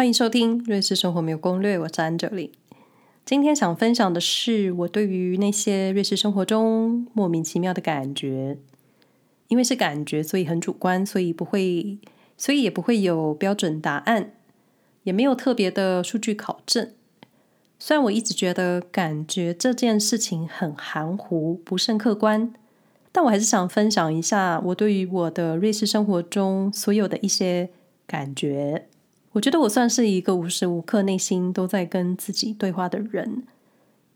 欢迎收听《瑞士生活没有攻略》，我是安哲里。今天想分享的是我对于那些瑞士生活中莫名其妙的感觉，因为是感觉，所以很主观，所以不会，所以也不会有标准答案，也没有特别的数据考证。虽然我一直觉得感觉这件事情很含糊，不甚客观，但我还是想分享一下我对于我的瑞士生活中所有的一些感觉。我觉得我算是一个无时无刻内心都在跟自己对话的人，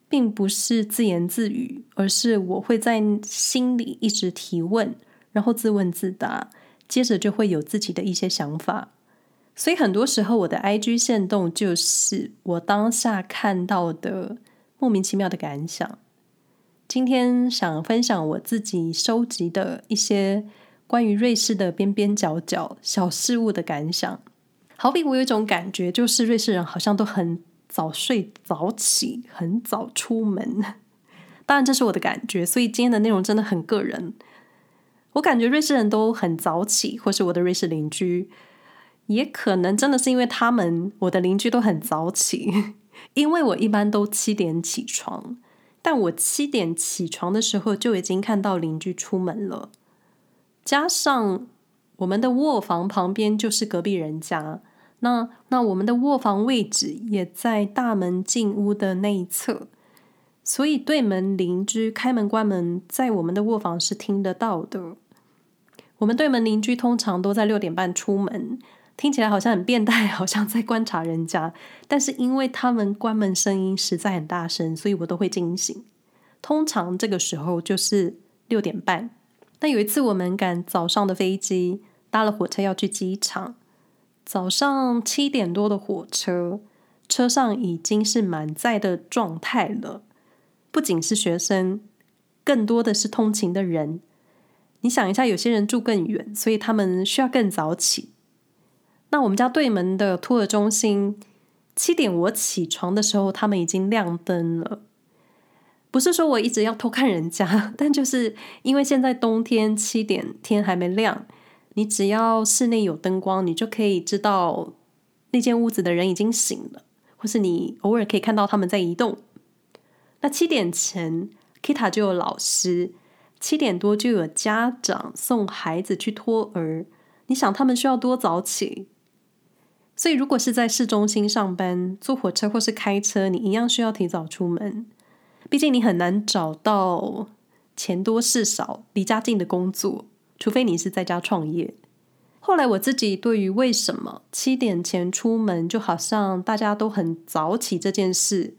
并不是自言自语，而是我会在心里一直提问，然后自问自答，接着就会有自己的一些想法。所以很多时候，我的 IG 限动就是我当下看到的莫名其妙的感想。今天想分享我自己收集的一些关于瑞士的边边角角小事物的感想。好比我有一种感觉，就是瑞士人好像都很早睡早起，很早出门。当然，这是我的感觉，所以今天的内容真的很个人。我感觉瑞士人都很早起，或是我的瑞士邻居。也可能真的是因为他们，我的邻居都很早起，因为我一般都七点起床，但我七点起床的时候就已经看到邻居出门了，加上我们的卧房旁边就是隔壁人家，那那我们的卧房位置也在大门进屋的那一侧，所以对门邻居开门关门在我们的卧房是听得到的。我们对门邻居通常都在六点半出门。听起来好像很变态，好像在观察人家。但是因为他们关门声音实在很大声，所以我都会惊醒。通常这个时候就是六点半。那有一次我们赶早上的飞机，搭了火车要去机场。早上七点多的火车，车上已经是满载的状态了。不仅是学生，更多的是通勤的人。你想一下，有些人住更远，所以他们需要更早起。那我们家对门的托儿中心，七点我起床的时候，他们已经亮灯了。不是说我一直要偷看人家，但就是因为现在冬天七点天还没亮，你只要室内有灯光，你就可以知道那间屋子的人已经醒了，或是你偶尔可以看到他们在移动。那七点前，Kita 就有老师，七点多就有家长送孩子去托儿。你想他们需要多早起？所以，如果是在市中心上班，坐火车或是开车，你一样需要提早出门。毕竟你很难找到钱多事少、离家近的工作，除非你是在家创业。后来，我自己对于为什么七点前出门，就好像大家都很早起这件事，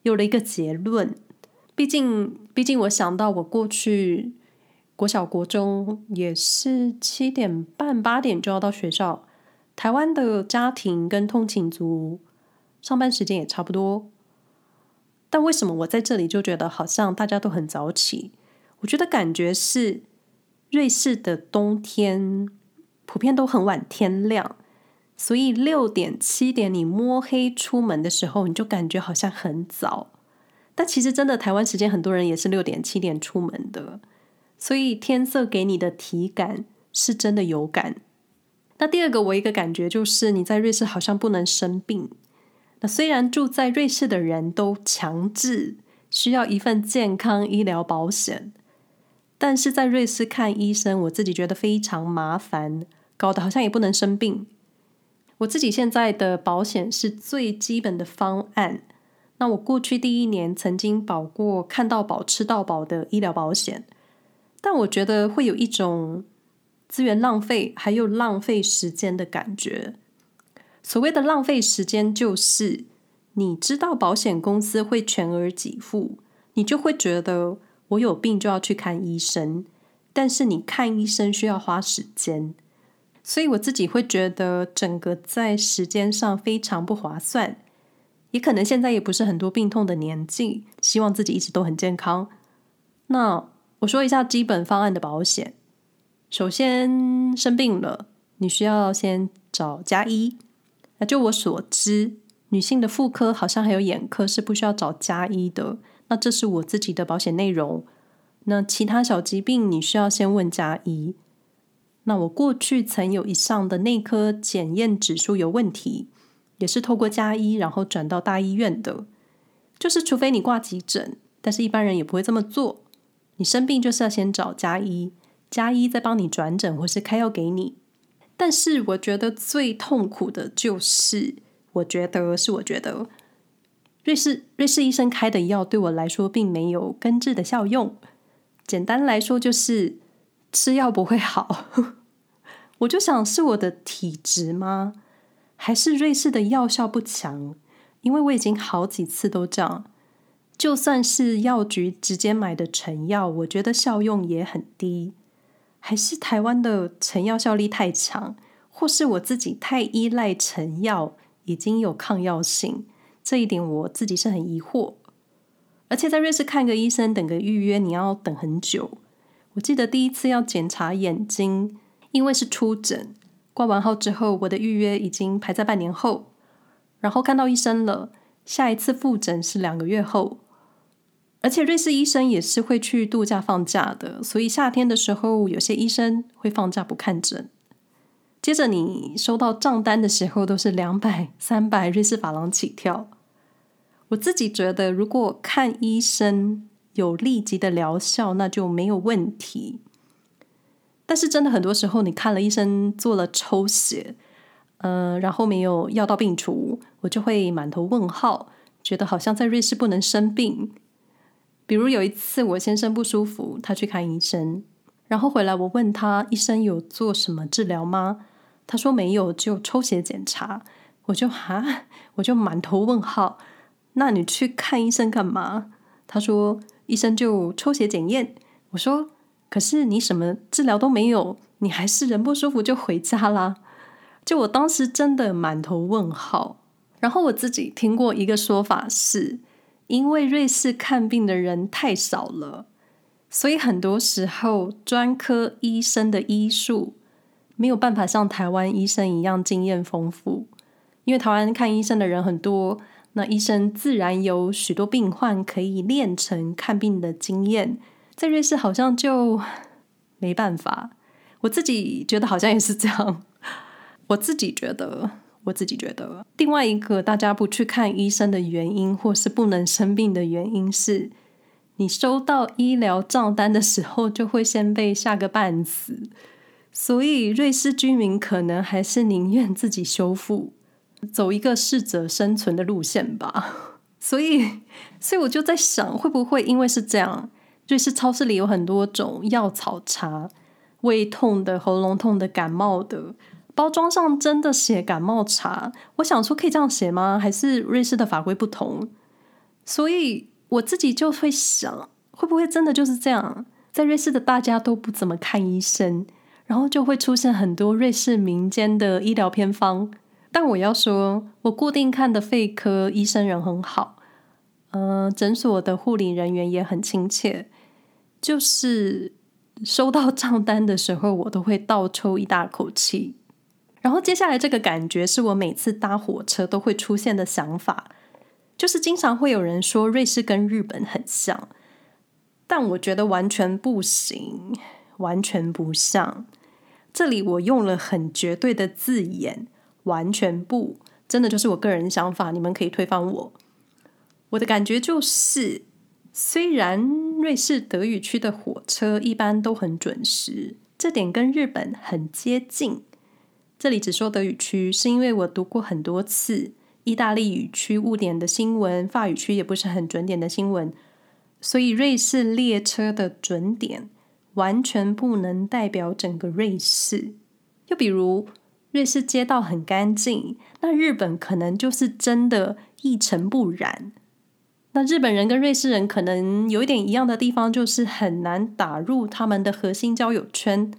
有了一个结论。毕竟，毕竟我想到我过去国小、国中也是七点半、八点就要到学校。台湾的家庭跟通勤族上班时间也差不多，但为什么我在这里就觉得好像大家都很早起？我觉得感觉是瑞士的冬天普遍都很晚天亮，所以六点七点你摸黑出门的时候，你就感觉好像很早。但其实真的台湾时间很多人也是六点七点出门的，所以天色给你的体感是真的有感。那第二个，我一个感觉就是你在瑞士好像不能生病。那虽然住在瑞士的人都强制需要一份健康医疗保险，但是在瑞士看医生，我自己觉得非常麻烦，搞得好像也不能生病。我自己现在的保险是最基本的方案。那我过去第一年曾经保过看到保、吃到饱的医疗保险，但我觉得会有一种。资源浪费，还有浪费时间的感觉。所谓的浪费时间，就是你知道保险公司会全额给付，你就会觉得我有病就要去看医生，但是你看医生需要花时间，所以我自己会觉得整个在时间上非常不划算。也可能现在也不是很多病痛的年纪，希望自己一直都很健康。那我说一下基本方案的保险。首先生病了，你需要先找加医。那就我所知，女性的妇科好像还有眼科是不需要找加医的。那这是我自己的保险内容。那其他小疾病你需要先问家医。那我过去曾有以上的内科检验指数有问题，也是透过加医然后转到大医院的。就是除非你挂急诊，但是一般人也不会这么做。你生病就是要先找加医，加医再帮你转诊或是开药给你。但是我觉得最痛苦的就是，我觉得是我觉得瑞士瑞士医生开的药对我来说并没有根治的效用。简单来说就是吃药不会好。我就想是我的体质吗？还是瑞士的药效不强？因为我已经好几次都这样，就算是药局直接买的成药，我觉得效用也很低。还是台湾的成药效力太强，或是我自己太依赖成药，已经有抗药性，这一点我自己是很疑惑。而且在瑞士看个医生，等个预约，你要等很久。我记得第一次要检查眼睛，因为是初诊，挂完号之后，我的预约已经排在半年后，然后看到医生了，下一次复诊是两个月后。而且瑞士医生也是会去度假放假的，所以夏天的时候，有些医生会放假不看诊。接着你收到账单的时候，都是两百、三百瑞士法郎起跳。我自己觉得，如果看医生有立即的疗效，那就没有问题。但是真的很多时候，你看了医生做了抽血，呃，然后没有药到病除，我就会满头问号，觉得好像在瑞士不能生病。比如有一次，我先生不舒服，他去看医生，然后回来，我问他医生有做什么治疗吗？他说没有，只有抽血检查。我就哈，我就满头问号。那你去看医生干嘛？他说医生就抽血检验。我说可是你什么治疗都没有，你还是人不舒服就回家啦。就我当时真的满头问号。然后我自己听过一个说法是。因为瑞士看病的人太少了，所以很多时候专科医生的医术没有办法像台湾医生一样经验丰富。因为台湾看医生的人很多，那医生自然有许多病患可以练成看病的经验。在瑞士好像就没办法。我自己觉得好像也是这样。我自己觉得。我自己觉得，另外一个大家不去看医生的原因，或是不能生病的原因是，你收到医疗账单的时候，就会先被吓个半死。所以，瑞士居民可能还是宁愿自己修复，走一个适者生存的路线吧。所以，所以我就在想，会不会因为是这样，瑞士超市里有很多种药草茶，胃痛的、喉咙痛的、感冒的。包装上真的写感冒茶，我想说可以这样写吗？还是瑞士的法规不同？所以我自己就会想，会不会真的就是这样？在瑞士的大家都不怎么看医生，然后就会出现很多瑞士民间的医疗偏方。但我要说，我固定看的肺科医生人很好，嗯、呃，诊所的护理人员也很亲切，就是收到账单的时候，我都会倒抽一大口气。然后接下来这个感觉是我每次搭火车都会出现的想法，就是经常会有人说瑞士跟日本很像，但我觉得完全不行，完全不像。这里我用了很绝对的字眼，完全不，真的就是我个人想法，你们可以推翻我。我的感觉就是，虽然瑞士德语区的火车一般都很准时，这点跟日本很接近。这里只说德语区，是因为我读过很多次意大利语区误点的新闻，法语区也不是很准点的新闻，所以瑞士列车的准点完全不能代表整个瑞士。又比如，瑞士街道很干净，那日本可能就是真的一尘不染。那日本人跟瑞士人可能有一点一样的地方，就是很难打入他们的核心交友圈。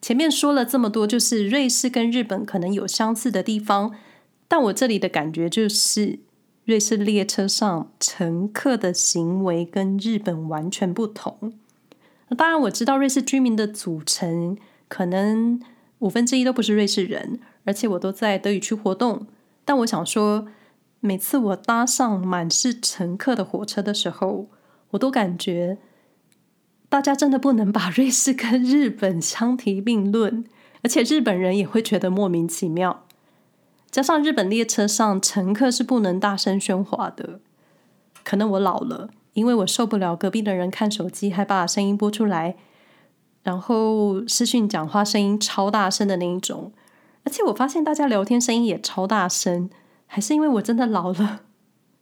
前面说了这么多，就是瑞士跟日本可能有相似的地方，但我这里的感觉就是，瑞士列车上乘客的行为跟日本完全不同。当然，我知道瑞士居民的组成可能五分之一都不是瑞士人，而且我都在德语区活动。但我想说，每次我搭上满是乘客的火车的时候，我都感觉。大家真的不能把瑞士跟日本相提并论，而且日本人也会觉得莫名其妙。加上日本列车上乘客是不能大声喧哗的。可能我老了，因为我受不了隔壁的人看手机还把声音播出来，然后视讯讲话声音超大声的那一种。而且我发现大家聊天声音也超大声，还是因为我真的老了？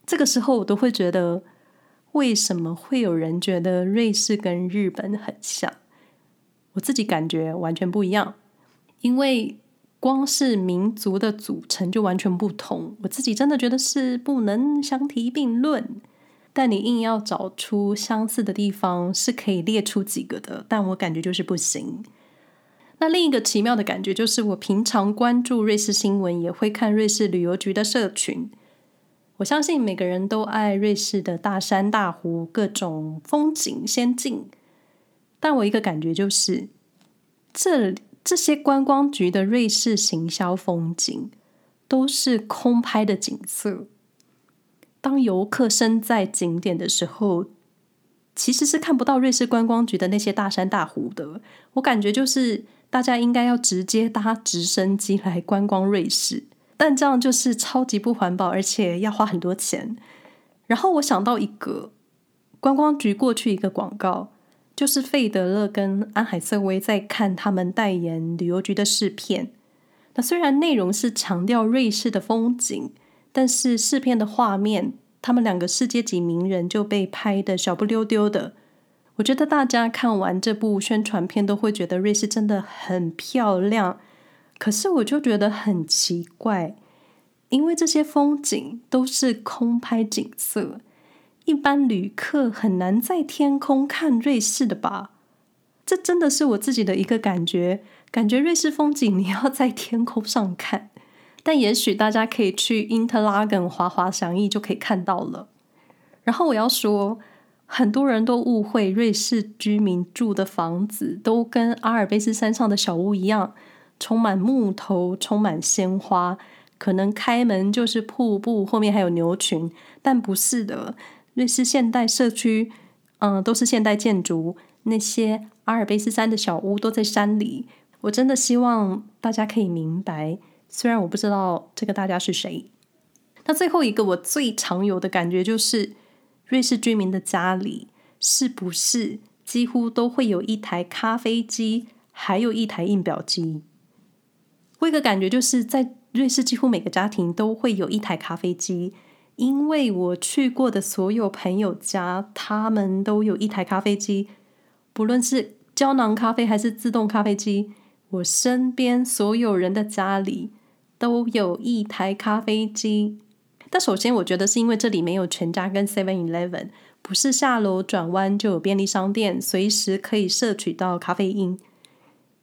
这个时候我都会觉得，为什么会有人觉得瑞士跟日本很像？我自己感觉完全不一样，因为。光是民族的组成就完全不同，我自己真的觉得是不能相提并论。但你硬要找出相似的地方，是可以列出几个的，但我感觉就是不行。那另一个奇妙的感觉就是，我平常关注瑞士新闻，也会看瑞士旅游局的社群。我相信每个人都爱瑞士的大山大湖，各种风景仙境。但我一个感觉就是，这。这些观光局的瑞士行销风景都是空拍的景色。当游客身在景点的时候，其实是看不到瑞士观光局的那些大山大湖的。我感觉就是大家应该要直接搭直升机来观光瑞士，但这样就是超级不环保，而且要花很多钱。然后我想到一个观光局过去一个广告。就是费德勒跟安海瑟薇在看他们代言旅游局的试片。那虽然内容是强调瑞士的风景，但是试片的画面，他们两个世界级名人就被拍得小不溜丢的。我觉得大家看完这部宣传片都会觉得瑞士真的很漂亮。可是我就觉得很奇怪，因为这些风景都是空拍景色。一般旅客很难在天空看瑞士的吧？这真的是我自己的一个感觉，感觉瑞士风景你要在天空上看。但也许大家可以去 Interlaken 滑滑翔翼就可以看到了。然后我要说，很多人都误会瑞士居民住的房子都跟阿尔卑斯山上的小屋一样，充满木头，充满鲜花，可能开门就是瀑布，后面还有牛群，但不是的。瑞士现代社区，嗯，都是现代建筑。那些阿尔卑斯山的小屋都在山里。我真的希望大家可以明白，虽然我不知道这个大家是谁。那最后一个我最常有的感觉就是，瑞士居民的家里是不是几乎都会有一台咖啡机，还有一台印表机？我一个感觉就是在瑞士几乎每个家庭都会有一台咖啡机。因为我去过的所有朋友家，他们都有一台咖啡机，不论是胶囊咖啡还是自动咖啡机。我身边所有人的家里都有一台咖啡机。但首先，我觉得是因为这里没有全家跟 Seven Eleven，不是下楼转弯就有便利商店，随时可以摄取到咖啡因。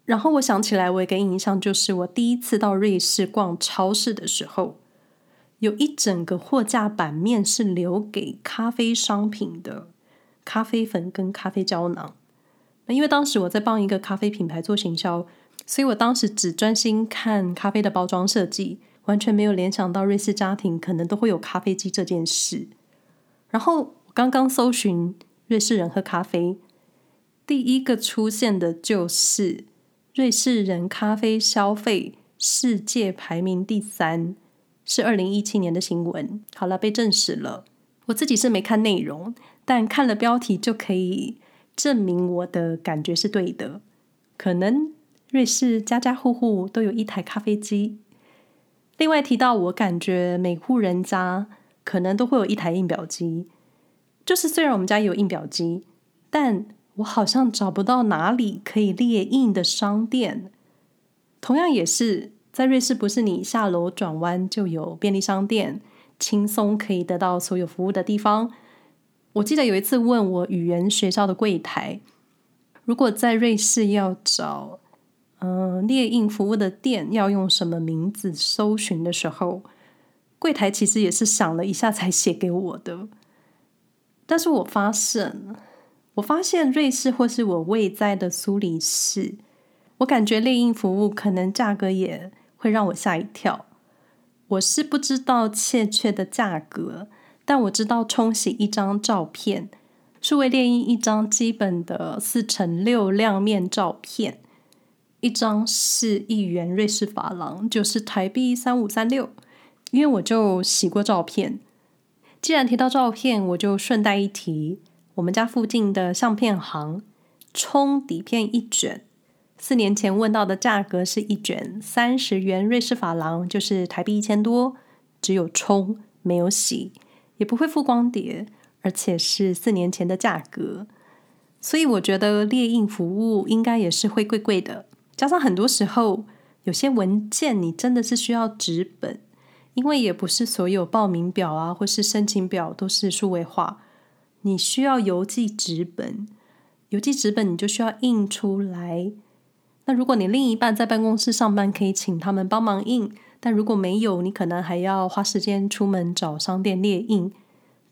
然后我想起来，我有一个印象就是我第一次到瑞士逛超市的时候。有一整个货架版面是留给咖啡商品的，咖啡粉跟咖啡胶囊。那因为当时我在帮一个咖啡品牌做行销，所以我当时只专心看咖啡的包装设计，完全没有联想到瑞士家庭可能都会有咖啡机这件事。然后我刚刚搜寻瑞士人喝咖啡，第一个出现的就是瑞士人咖啡消费世界排名第三。是二零一七年的新闻。好了，被证实了。我自己是没看内容，但看了标题就可以证明我的感觉是对的。可能瑞士家家户户都有一台咖啡机。另外提到，我感觉每户人家可能都会有一台印表机。就是虽然我们家有印表机，但我好像找不到哪里可以列印的商店。同样也是。在瑞士，不是你下楼转弯就有便利商店，轻松可以得到所有服务的地方。我记得有一次问我语言学校的柜台，如果在瑞士要找嗯、呃、列印服务的店，要用什么名字搜寻的时候，柜台其实也是想了一下才写给我的。但是我发现，我发现瑞士或是我未在的苏黎世，我感觉猎印服务可能价格也。会让我吓一跳。我是不知道确切的价格，但我知道冲洗一张照片，数位猎印一张基本的四乘六亮面照片，一张是一元瑞士法郎，就是台币三五三六。因为我就洗过照片，既然提到照片，我就顺带一提，我们家附近的相片行，冲底片一卷，四年前问到的价格是一卷三十元瑞士法郎，就是台币一千多，只有冲没有洗，也不会附光碟，而且是四年前的价格，所以我觉得猎印服务应该也是会贵贵的。加上很多时候有些文件你真的是需要纸本。因为也不是所有报名表啊，或是申请表都是数位化，你需要邮寄纸本，邮寄纸本你就需要印出来。那如果你另一半在办公室上班，可以请他们帮忙印；但如果没有，你可能还要花时间出门找商店列印，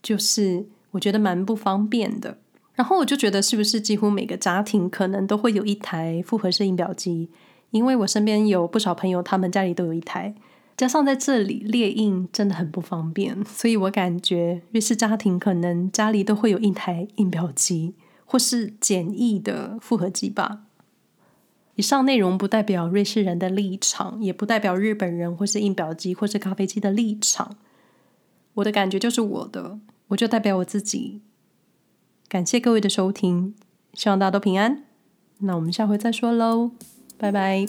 就是我觉得蛮不方便的。然后我就觉得，是不是几乎每个家庭可能都会有一台复合式印表机？因为我身边有不少朋友，他们家里都有一台。加上在这里列印真的很不方便，所以我感觉瑞士家庭可能家里都会有一台印表机，或是简易的复合机吧。以上内容不代表瑞士人的立场，也不代表日本人或是印表机或是咖啡机的立场。我的感觉就是我的，我就代表我自己。感谢各位的收听，希望大家都平安。那我们下回再说喽，拜拜。